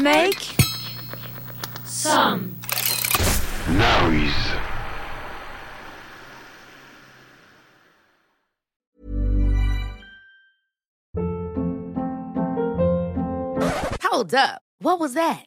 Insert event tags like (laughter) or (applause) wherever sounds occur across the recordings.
Make some noise. Hold up. What was that?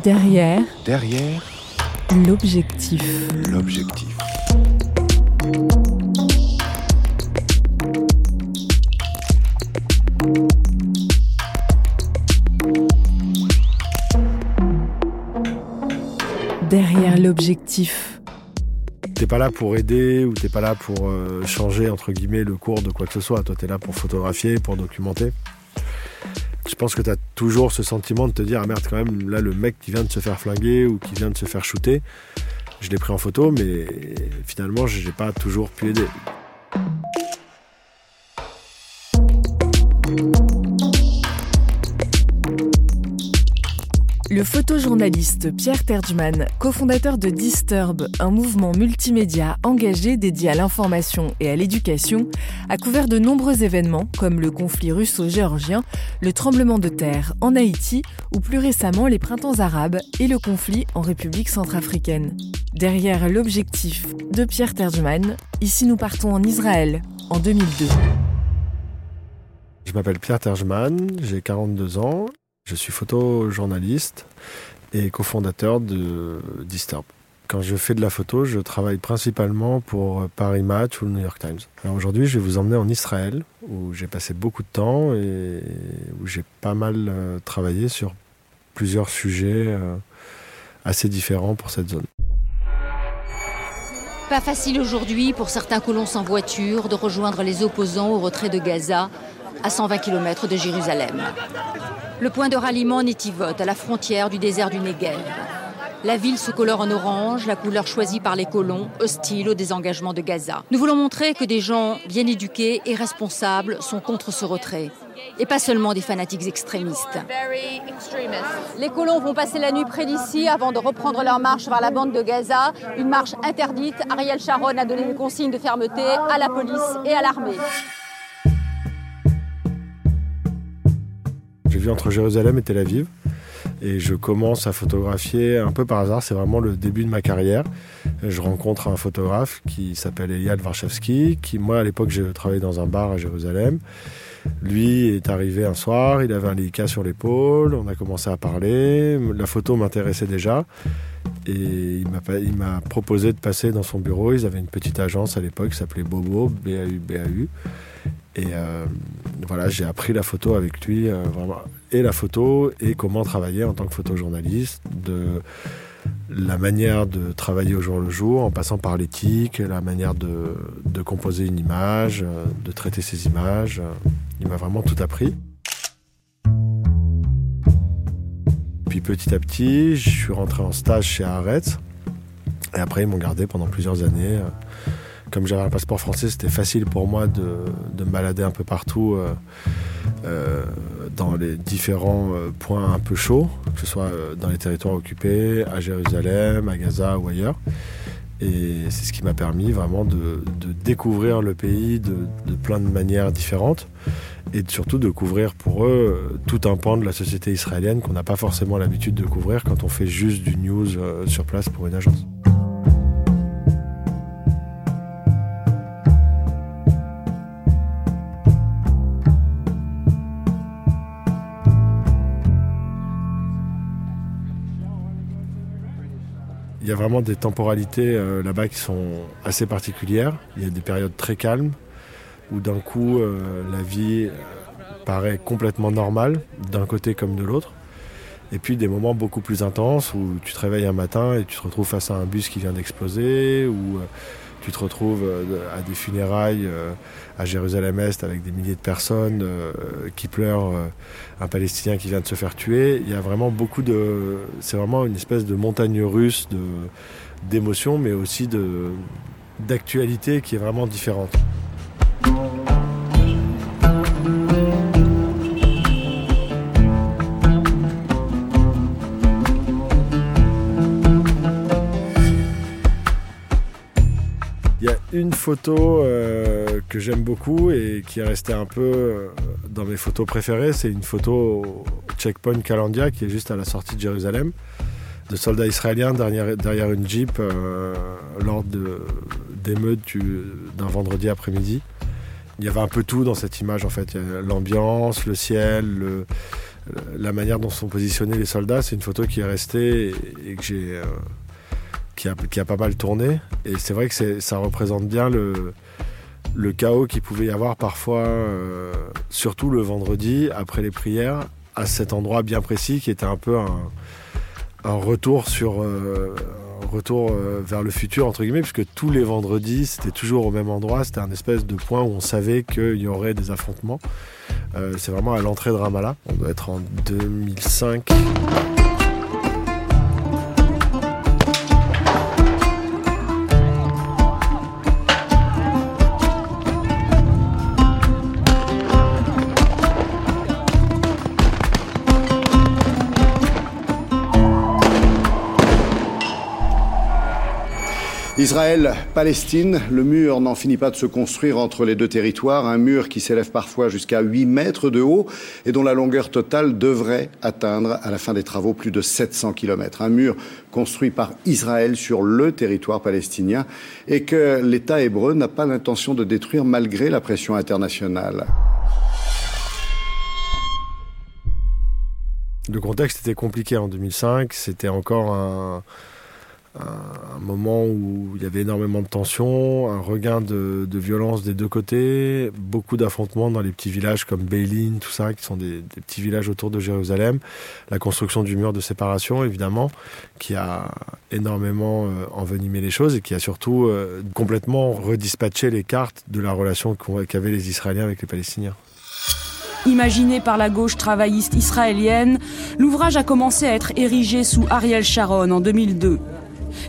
Derrière Derrière l'objectif. l'objectif. Derrière l'objectif. T'es pas là pour aider ou t'es pas là pour euh, changer entre guillemets le cours de quoi que ce soit. Toi, t'es là pour photographier, pour documenter. Je pense que t'as toujours ce sentiment de te dire ah merde quand même là le mec qui vient de se faire flinguer ou qui vient de se faire shooter, je l'ai pris en photo mais finalement j'ai pas toujours pu aider. Le photojournaliste Pierre Terjman, cofondateur de Disturb, un mouvement multimédia engagé dédié à l'information et à l'éducation, a couvert de nombreux événements comme le conflit russo-géorgien, le tremblement de terre en Haïti ou plus récemment les printemps arabes et le conflit en République centrafricaine. Derrière l'objectif de Pierre Terjman, ici nous partons en Israël en 2002. Je m'appelle Pierre Terjman, j'ai 42 ans, je suis photojournaliste et cofondateur de Disturb. Quand je fais de la photo, je travaille principalement pour Paris Match ou le New York Times. Alors aujourd'hui, je vais vous emmener en Israël, où j'ai passé beaucoup de temps et où j'ai pas mal euh, travaillé sur plusieurs sujets euh, assez différents pour cette zone. Pas facile aujourd'hui pour certains colons sans voiture de rejoindre les opposants au retrait de Gaza, à 120 km de Jérusalem. Le point de ralliement Netivot, à la frontière du désert du Negev. La ville se colore en orange, la couleur choisie par les colons, hostiles au désengagement de Gaza. Nous voulons montrer que des gens bien éduqués et responsables sont contre ce retrait. Et pas seulement des fanatiques extrémistes. Les colons vont passer la nuit près d'ici avant de reprendre leur marche vers la bande de Gaza. Une marche interdite. Ariel Sharon a donné des consignes de fermeté à la police et à l'armée. Entre Jérusalem et Tel Aviv et je commence à photographier un peu par hasard. C'est vraiment le début de ma carrière. Je rencontre un photographe qui s'appelle Eyal Warshawski, qui moi à l'époque j'ai travaillé dans un bar à Jérusalem. Lui est arrivé un soir, il avait un Leica sur l'épaule, on a commencé à parler, la photo m'intéressait déjà et il m'a proposé de passer dans son bureau. Ils avaient une petite agence à l'époque qui s'appelait Bobo, BAU, BAU. Et euh, voilà, j'ai appris la photo avec lui, euh, vraiment, et la photo, et comment travailler en tant que photojournaliste, de la manière de travailler au jour le jour, en passant par l'éthique, la manière de, composer une image, euh, de traiter ses images. Il m'a vraiment tout appris. Puis petit à petit, je suis rentré en stage chez Haaretz. Et après, ils m'ont gardé pendant plusieurs années. Comme j'avais un passeport français, c'était facile pour moi de, de me balader un peu partout euh, euh, dans les différents euh, points un peu chauds, que ce soit euh, dans les territoires occupés, à Jérusalem, à Gaza ou ailleurs. Et c'est ce qui m'a permis vraiment de, de découvrir le pays de, de, plein de manières différentes et surtout de couvrir pour eux tout un pan de la société israélienne qu'on n'a pas forcément l'habitude de couvrir quand on fait juste du news sur place pour une agence. Y a vraiment des temporalités euh, là-bas qui sont assez particulières. Il y a des périodes très calmes où d'un coup euh, la vie paraît complètement normale d'un côté comme de l'autre. Et puis des moments beaucoup plus intenses où tu te réveilles un matin et tu te retrouves face à un bus qui vient d'exploser ou euh, tu te retrouves euh, à des funérailles euh, à Jérusalem-Est avec des milliers de personnes euh, qui pleurent un Palestinien qui vient de se faire tuer. Il y a vraiment beaucoup de... C'est vraiment une espèce de montagne russe d'émotions, mais aussi d'actualité qui est vraiment différente. Photo euh, que j'aime beaucoup et qui est restée un peu euh, dans mes photos préférées. C'est une photo au checkpoint Calandia qui est juste à la sortie de Jérusalem de soldats israéliens derrière, une jeep euh, lors d'émeutes d'un vendredi après-midi. Il y avait un peu tout dans cette image en fait. L'ambiance, le ciel, la manière dont sont positionnés les soldats. C'est une photo qui est restée et, et que j'ai euh, qui a, pas mal tourné. Et c'est vrai que ça représente bien le, chaos qu'il pouvait y avoir parfois, euh, surtout le vendredi, après les prières, à cet endroit bien précis qui était un peu un, retour sur euh, retour euh, vers le futur entre guillemets puisque tous les vendredis c'était toujours au même endroit. C'était un espèce de point où on savait qu'il y aurait des affrontements. C'est vraiment à l'entrée de Ramallah. On doit être en 2005 Israël-Palestine, le mur n'en finit pas de se construire entre les deux territoires, un mur qui s'élève parfois jusqu'à 8 mètres de haut et dont la longueur totale devrait atteindre à la fin des travaux plus de 700 km. Un mur construit par Israël sur le territoire palestinien et que l'État hébreu n'a pas l'intention de détruire malgré la pression internationale. Le contexte était compliqué en 2005, c'était encore un un moment où il y avait énormément de tensions, un regain de, violence des deux côtés, beaucoup d'affrontements dans les petits villages comme Beilin, tout ça, qui sont des, des, petits villages autour de Jérusalem, la construction du mur de séparation, évidemment, qui a énormément euh, envenimé les choses et qui a surtout euh, complètement redispatché les cartes de la relation qu'avaient les Israéliens avec les Palestiniens. Imaginé par la gauche travailliste israélienne, l'ouvrage a commencé à être érigé sous Ariel Sharon en 2002.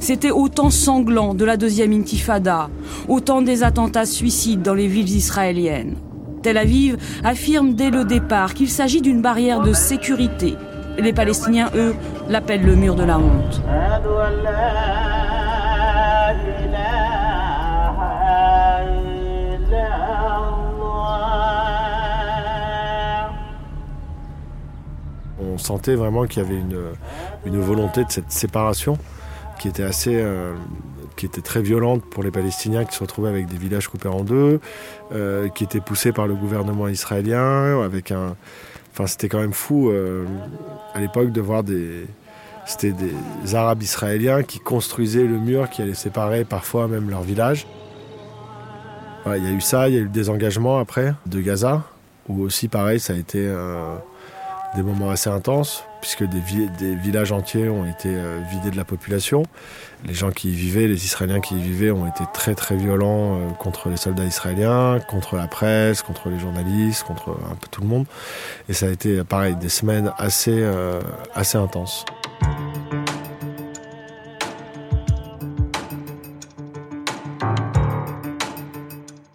C'était au temps sanglant de la deuxième intifada, au temps des attentats suicides dans les villes israéliennes. Tel Aviv affirme dès le départ qu'il s'agit d'une barrière de sécurité. Les Palestiniens, eux, l'appellent le mur de la honte. On sentait vraiment qu'il y avait une, une volonté de cette séparation qui était assez, euh, qui était très violente pour les Palestiniens qui se retrouvaient avec des villages coupés en deux, euh, qui était poussée par le gouvernement israélien, avec un, enfin c'était quand même fou euh, à l'époque de voir des, c'était des Arabes israéliens qui construisaient le mur qui allait séparer parfois même leur village. Il y a eu ça, il y a eu le désengagement après de Gaza, où aussi pareil ça a été des moments assez intenses puisque des, vi des, villages entiers ont été euh, vidés de la population. Les gens qui y vivaient, les Israéliens qui y vivaient, ont été très très violents euh, contre les soldats israéliens, contre la presse, contre les journalistes, contre un peu tout le monde. Et ça a été pareil, des semaines assez, euh, assez intenses.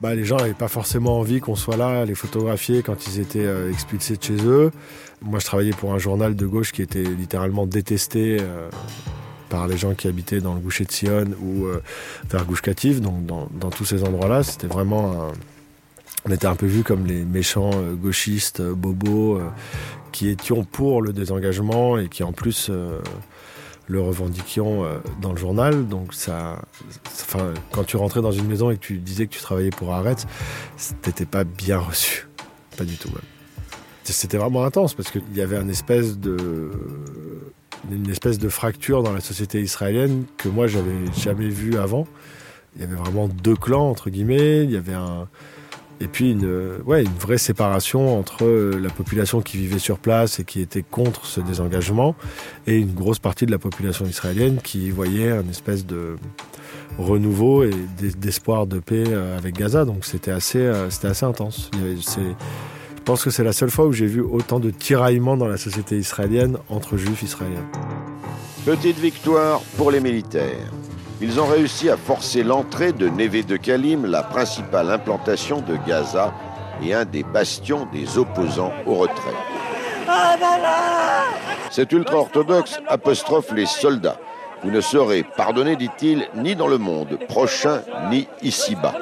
Bah, les gens n'avaient pas forcément envie qu'on soit là, les photographier quand ils étaient euh, expulsés de chez eux. Moi, je travaillais pour un journal de gauche qui était littéralement détesté euh, par les gens qui habitaient dans le Goucher de Sion ou euh, vers Gouche Cative. Donc, dans, tous ces endroits-là, c'était vraiment. un- on était un peu vus comme les méchants gauchistes, bobos, qui étions pour le désengagement et qui en plus le revendiquions euh, dans le journal. Donc ça, quand tu rentrais dans une maison et que tu disais que tu travaillais pour Arrête, t'étais pas bien reçu, pas du tout même. C'était vraiment intense parce qu'il y avait une espèce de une espèce de fracture dans la société israélienne que moi j'avais jamais vue avant. Il y avait vraiment deux clans entre guillemets. Il y avait un et puis une, euh, ouais, une vraie séparation entre euh, la population qui vivait sur place et qui était contre ce désengagement et une grosse partie de la population israélienne qui voyait un espèce de renouveau et d'es- d'espoir de paix euh, avec Gaza. Donc c'était assez, c'était assez intense. Je pense que c'est la seule fois où j'ai vu autant de tiraillements dans la société israélienne entre juifs israéliens. Petite victoire pour les militaires. Ils ont réussi à forcer l'entrée de Neve de Kalim, la principale implantation de Gaza et un des bastions des opposants au retrait. Cet ultra-orthodoxe apostrophe les soldats. Vous ne serez pardonné, dit-il, ni dans le monde prochain, ni ici-bas.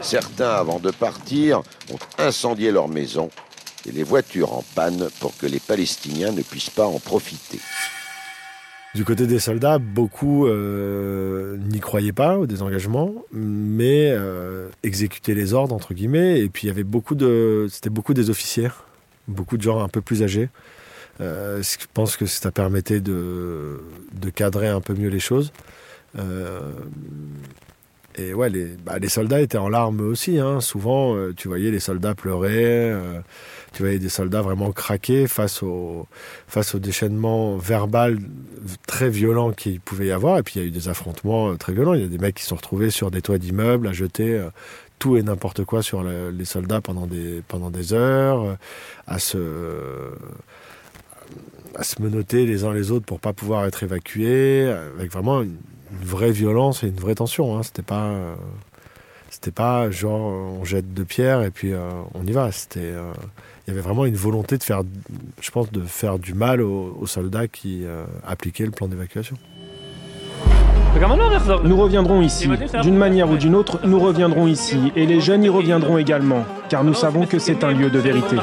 Certains, avant de partir, ont incendié leur maison et les voitures en panne pour que les Palestiniens ne puissent pas en profiter. Du côté des soldats, beaucoup euh, n'y croyaient pas au désengagement, mais euh, exécutaient les ordres entre guillemets. Et puis il y avait beaucoup de, c'était beaucoup des officiers, beaucoup de gens un peu plus âgés. Euh, je pense que ça permettait de, cadrer un peu mieux les choses. Et ouais, les, bah, les soldats étaient en larmes aussi. hein. Souvent, tu voyais les soldats pleurer, tu voyais des soldats vraiment craquer face au, face au déchaînement verbal très violent qu'il pouvait y avoir. Et puis il y a eu des affrontements euh, très violents. Il y a des mecs qui se sont retrouvés sur des toits d'immeubles à jeter euh, tout et n'importe quoi sur le- les soldats pendant des, pendant des heures, euh, à se, à se menotter les uns les autres pour pas pouvoir être évacués, avec vraiment une, une vraie violence et une vraie tension. Hein. C'était pas. Euh, c'était pas genre on jette deux pierres et puis euh, on y va. C'était, euh, il y avait vraiment une volonté de faire, je pense, de faire du mal aux, soldats qui euh, appliquaient le plan d'évacuation. Nous reviendrons ici. D'une manière ou d'une autre, nous reviendrons ici. Et les jeunes y reviendront également, car nous savons que c'est un lieu de vérité.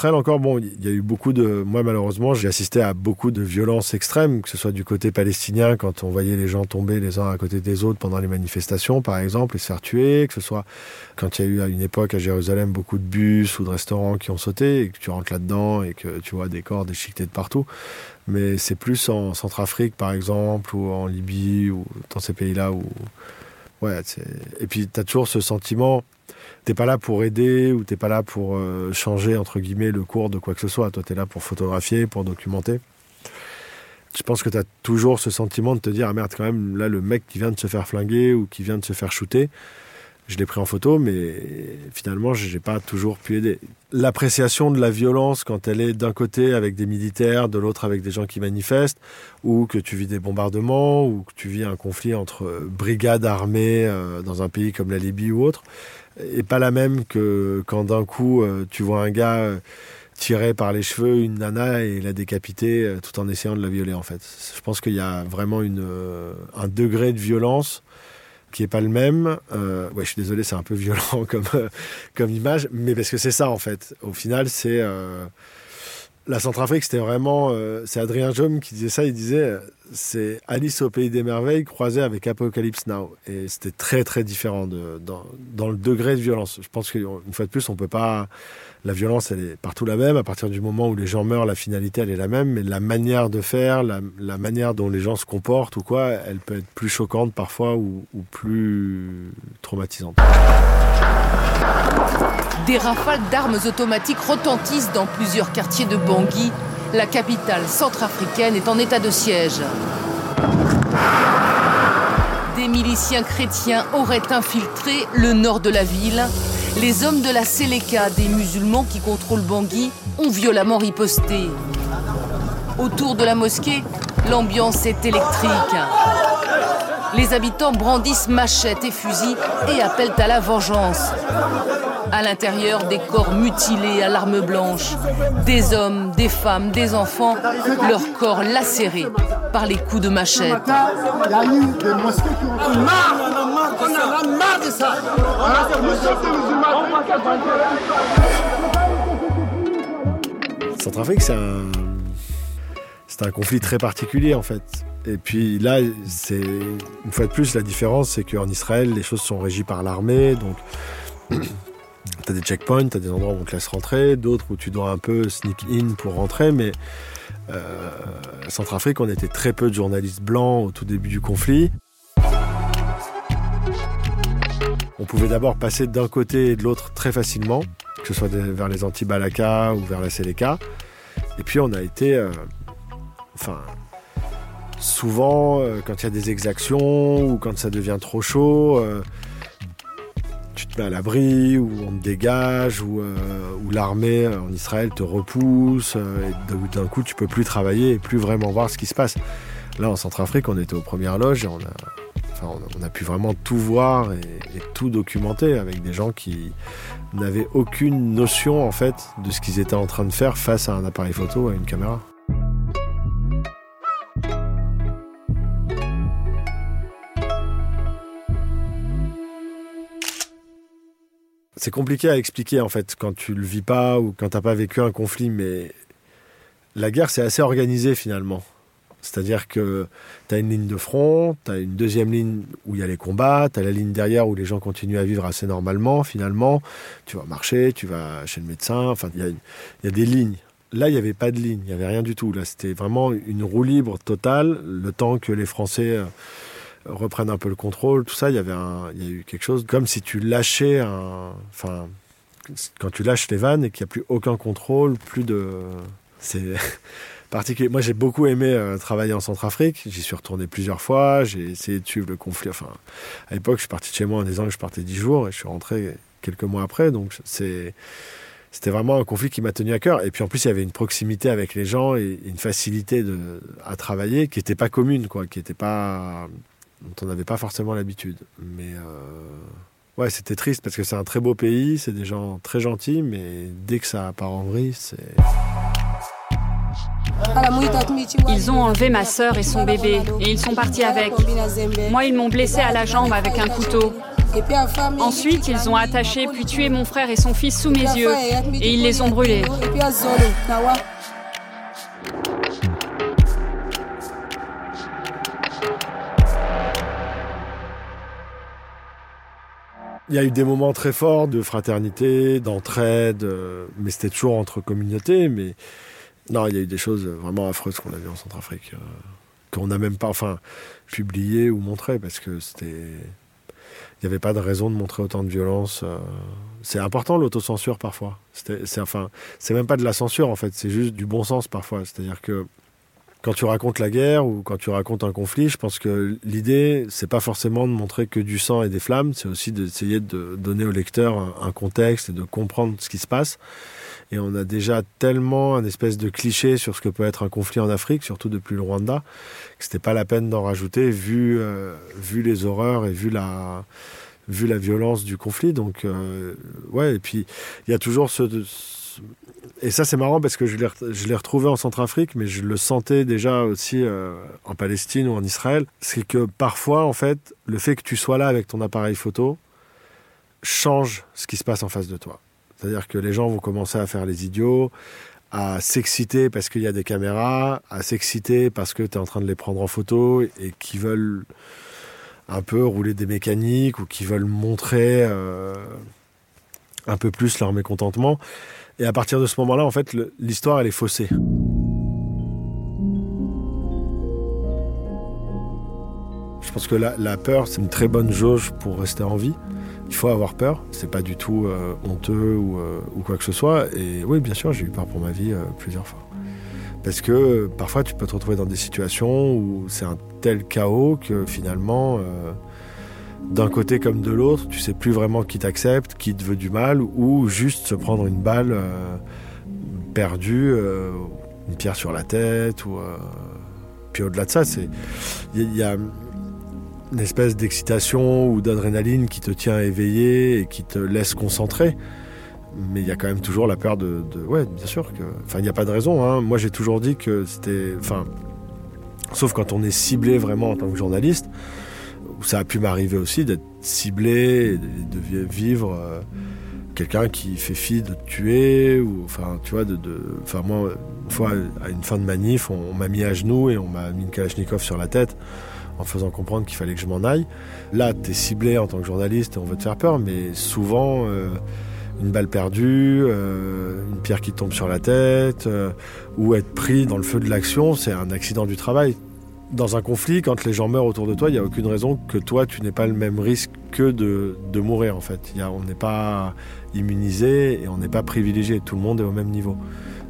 Israël encore, bon, il y a eu beaucoup de... Moi, malheureusement, j'ai assisté à beaucoup de violences extrêmes, que ce soit du côté palestinien, quand on voyait les gens tomber les uns à côté des autres pendant les manifestations, par exemple, et se faire tuer, que ce soit quand il y a eu à une époque à Jérusalem beaucoup de bus ou de restaurants qui ont sauté, et que tu rentres là-dedans et que tu vois des corps déchiquetés de partout. Mais c'est plus en Centrafrique, par exemple, ou en Libye, ou dans ces pays-là où... Ouais, et puis tu as toujours ce sentiment t'es pas là pour aider ou t'es pas là pour euh, changer entre guillemets le cours de quoi que ce soit. Toi, t'es là pour photographier, pour documenter. Je pense que t'as toujours ce sentiment de te dire ah merde quand même là le mec qui vient de se faire flinguer ou qui vient de se faire shooter, je l'ai pris en photo, mais finalement j'ai pas toujours pu aider. L'appréciation de la violence quand elle est d'un côté avec des militaires, de l'autre avec des gens qui manifestent, ou que tu vis des bombardements, ou que tu vis un conflit entre euh, brigades armées euh, dans un pays comme la Libye ou autre et pas la même que quand d'un coup euh, tu vois un gars euh, tirer par les cheveux une nana et la décapiter euh, tout en essayant de la violer en fait. Je pense qu'il y a vraiment une, un degré de violence qui est pas le même. Euh, ouais, je suis désolé, c'est un peu violent (laughs) comme, comme image, mais parce que c'est ça en fait. Au final, c'est la Centrafrique, c'était vraiment. c'est Adrien Jaume qui disait ça. Il disait c'est Alice au pays des merveilles croisée avec Apocalypse Now. Et c'était très très différent dans, le degré de violence. Je pense qu'une fois de plus, on peut pas. La violence, elle est partout la même. À partir du moment où les gens meurent, la finalité, elle est la même. Mais la manière de faire, la, manière dont les gens se comportent ou quoi, elle peut être plus choquante parfois ou plus traumatisante. Des rafales d'armes automatiques retentissent dans plusieurs quartiers de Bangui, La capitale centrafricaine est en état de siège. Des miliciens chrétiens auraient infiltré le nord de la ville. Les hommes de la Séléka, des musulmans qui contrôlent Bangui, ont violemment riposté. Autour de la mosquée, l'ambiance est électrique. Les habitants brandissent machettes et fusils et appellent à la vengeance. À l'intérieur, des corps mutilés à l'arme blanche. Des hommes, des femmes, des enfants, leurs corps lacérés par les coups de machette. Centrafrique, c'est un, c'est un conflit très particulier en fait. Et puis là, c'est une fois de plus la différence, c'est qu'en Israël, les choses sont régies par l'armée, donc tu as des checkpoints, tu as des endroits où on te laisse rentrer, d'autres où tu dois un peu sneak in pour rentrer, mais euh, Centrafrique, on était très peu de journalistes blancs au tout début du conflit. On pouvait d'abord passer d'un côté et de l'autre très facilement, que ce soit vers les anti-Balaka ou vers la Seleka. Et puis on a été, euh, enfin, souvent euh, quand il y a des exactions ou quand ça devient trop chaud, euh, tu te mets à l'abri ou on te dégage ou, ou l'armée en Israël te repousse et d'un coup tu peux plus travailler et plus vraiment voir ce qui se passe. Là en Centrafrique on était aux premières loges et on a on a pu vraiment tout voir et, tout documenter avec des gens qui n'avaient aucune notion en fait de ce qu'ils étaient en train de faire face à un appareil photo, à une caméra. C'est compliqué à expliquer en fait quand tu le vis pas ou quand t'as pas vécu un conflit, mais la guerre c'est assez organisé finalement. C'est-à-dire que tu as une ligne de front, tu as une deuxième ligne où il y a les combats, tu as la ligne derrière où les gens continuent à vivre assez normalement, finalement. Tu vas marcher, tu vas chez le médecin, enfin, il y a, des lignes. Là, il n'y avait pas de ligne, il n'y avait rien du tout. Là, c'était vraiment une roue libre totale, le temps que les Français euh, reprennent un peu le contrôle, tout ça, il y avait il y a eu quelque chose comme si tu lâchais un, enfin, quand tu lâches les vannes et qu'il n'y a plus aucun contrôle, plus de, c'est (laughs) particulier. Moi, j'ai beaucoup aimé euh, travailler en Centrafrique. J'y suis retourné plusieurs fois. J'ai essayé de suivre le conflit. Enfin, à l'époque, je suis parti de chez moi en disant que je partais dix jours et je suis rentré quelques mois après. Donc, c'est c'était vraiment un conflit qui m'a tenu à cœur. Et puis en plus, il y avait une proximité avec les gens et une facilité de, à travailler qui n'était pas commune, quoi, qui était pas dont on n'avait pas forcément l'habitude. Mais euh, ouais, c'était triste parce que c'est un très beau pays, c'est des gens très gentils, mais dès que ça part en vrille, c'est ils ont enlevé ma sœur et son bébé et ils sont partis avec. Moi, ils m'ont blessé à la jambe avec un couteau. Ensuite, ils ont attaché puis tué mon frère et son fils sous mes yeux et ils les ont brûlés. Il y a eu des moments très forts de fraternité, d'entraide, euh, mais c'était toujours entre communautés. Mais non, il y a eu des choses vraiment affreuses qu'on a vues en Centrafrique, euh, qu'on n'a même pas, enfin, publié ou montré parce que c'était. Il n'y avait pas de raison de montrer autant de violence. Euh. C'est important l'autocensure parfois. C'est enfin, même pas de la censure en fait, c'est juste du bon sens parfois. C'est-à-dire que quand tu racontes la guerre ou quand tu racontes un conflit, je pense que l'idée, c'est pas forcément de montrer que du sang et des flammes, c'est aussi d'essayer de donner au lecteur un, contexte et de comprendre ce qui se passe. Et on a déjà tellement un espèce de cliché sur ce que peut être un conflit en Afrique, surtout depuis le Rwanda, que c'était pas la peine d'en rajouter vu, euh, vu les horreurs et vu la, vu la violence du conflit. Donc, euh, ouais, et puis il y a toujours ce, et ça c'est marrant parce que je l'ai retrouvé en Centrafrique, mais je le sentais déjà aussi euh, en Palestine ou en Israël. C'est que parfois, en fait, le fait que tu sois là avec ton appareil photo change ce qui se passe en face de toi. C'est-à-dire que les gens vont commencer à faire les idiots, à s'exciter parce qu'il y a des caméras, à s'exciter parce que tu es en train de les prendre en photo et qui veulent un peu rouler des mécaniques ou qui veulent montrer euh, un peu plus leur mécontentement. Et à partir de ce moment-là, en fait, l'histoire, elle est faussée. Je pense que la, peur, c'est une très bonne jauge pour rester en vie. Il faut avoir peur, c'est pas du tout euh, honteux ou, euh, ou, quoi que ce soit. Et oui, bien sûr, j'ai eu peur pour ma vie euh, plusieurs fois. Parce que parfois tu peux te retrouver dans des situations où c'est un tel chaos que finalement, d'un côté comme de l'autre, tu sais plus vraiment qui t'accepte, qui te veut du mal, ou juste se prendre une balle euh, perdue, euh, une pierre sur la tête, ou puis au-delà de ça, c'est il y, a une espèce d'excitation ou d'adrénaline qui te tient éveillé et qui te laisse concentrer mais il y a quand même toujours la peur de, ouais bien sûr que enfin il n'y a pas de raison hein. moi j'ai toujours dit que c'était enfin sauf quand on est ciblé vraiment en tant que journaliste où ça a pu m'arriver aussi d'être ciblé de vivre euh, quelqu'un qui fait fi de tuer ou enfin tu vois enfin moi une fois à une fin de manif on, m'a mis à genoux et on m'a mis une kalachnikov sur la tête en faisant comprendre qu'il fallait que je m'en aille là tu es ciblé en tant que journaliste et on veut te faire peur mais souvent euh, une balle perdue, euh, une pierre qui tombe sur la tête, ou être pris dans le feu de l'action, c'est un accident du travail. Dans un conflit, quand les gens meurent autour de toi, il n'y a aucune raison que toi, tu n'aies pas le même risque que de, de mourir, en fait. On n'est pas immunisé et on n'est pas privilégié. Tout le monde est au même niveau.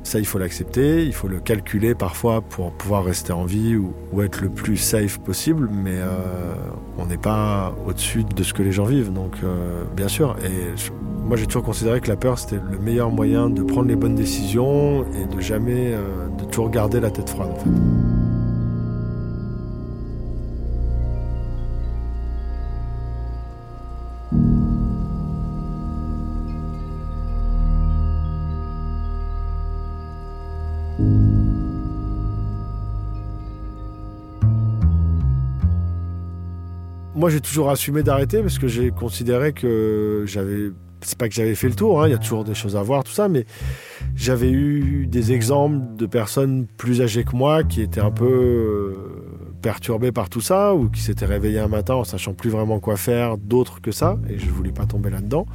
Ça, il faut l'accepter, il faut le calculer parfois pour pouvoir rester en vie ou, être le plus safe possible, mais euh, on n'est pas au-dessus de ce que les gens vivent, donc euh, bien sûr. Et moi, j'ai toujours considéré que la peur, c'était le meilleur moyen de prendre les bonnes décisions et de jamais, euh, de toujours garder la tête froide. Moi, j'ai toujours assumé d'arrêter parce que j'ai considéré que j'avais. C'est pas que j'avais fait le tour, hein, il y a toujours des choses à voir, tout ça, mais j'avais eu des exemples de personnes plus âgées que moi qui étaient un peu euh, perturbées par tout ça ou qui s'étaient réveillées un matin en sachant plus vraiment quoi faire d'autre que ça, et je voulais pas tomber là-dedans.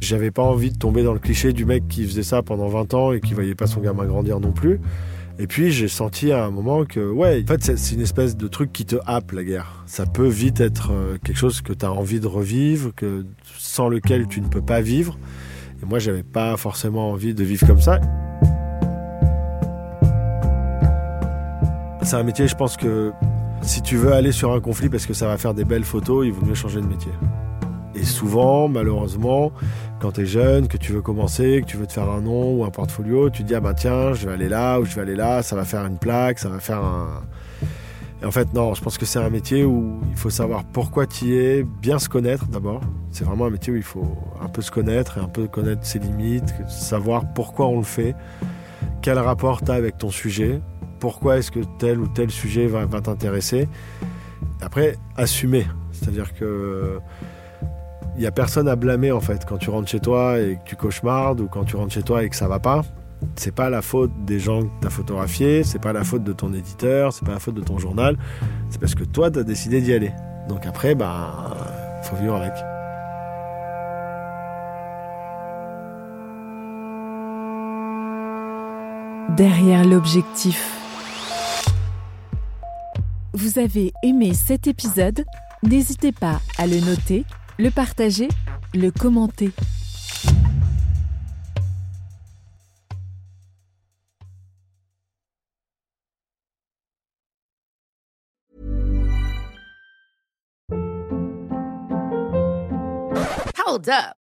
J'avais pas envie de tomber dans le cliché du mec qui faisait ça pendant 20 ans et qui voyait pas son gamin grandir non plus. Et puis j'ai senti à un moment que, ouais, en fait, c'est une espèce de truc qui te happe la guerre. Ça peut vite être euh, quelque chose que tu as envie de revivre, que, sans lequel tu ne peux pas vivre. Et moi, j'avais pas forcément envie de vivre comme ça. C'est un métier, je pense que si tu veux aller sur un conflit parce que ça va faire des belles photos, il vaut mieux changer de métier. Et souvent, malheureusement, quand tu es jeune, que tu veux commencer, que tu veux te faire un nom ou un portfolio, tu te dis ah bah tiens, je vais aller là ou je vais aller là, ça va faire une plaque, ça va faire un. Et en fait, non, je pense que c'est un métier où il faut savoir pourquoi tu y es, bien se connaître d'abord. C'est vraiment un métier où il faut un peu se connaître et un peu connaître ses limites, savoir pourquoi on le fait, quel rapport tu as avec ton sujet, pourquoi est-ce que tel ou tel sujet va, va t'intéresser. Après, assumer. C'est-à-dire que il n'y a personne à blâmer en fait quand tu rentres chez toi et que tu cauchemardes ou quand tu rentres chez toi et que ça va pas. C'est pas la faute des gens que tu as photographiés, c'est pas la faute de ton éditeur, c'est pas la faute de ton journal, c'est parce que toi tu as décidé d'y aller. Donc après, bah, faut vivre avec. Derrière l'objectif. Vous avez aimé cet épisode? N'hésitez pas à le noter le partager, le commenter. Hold up.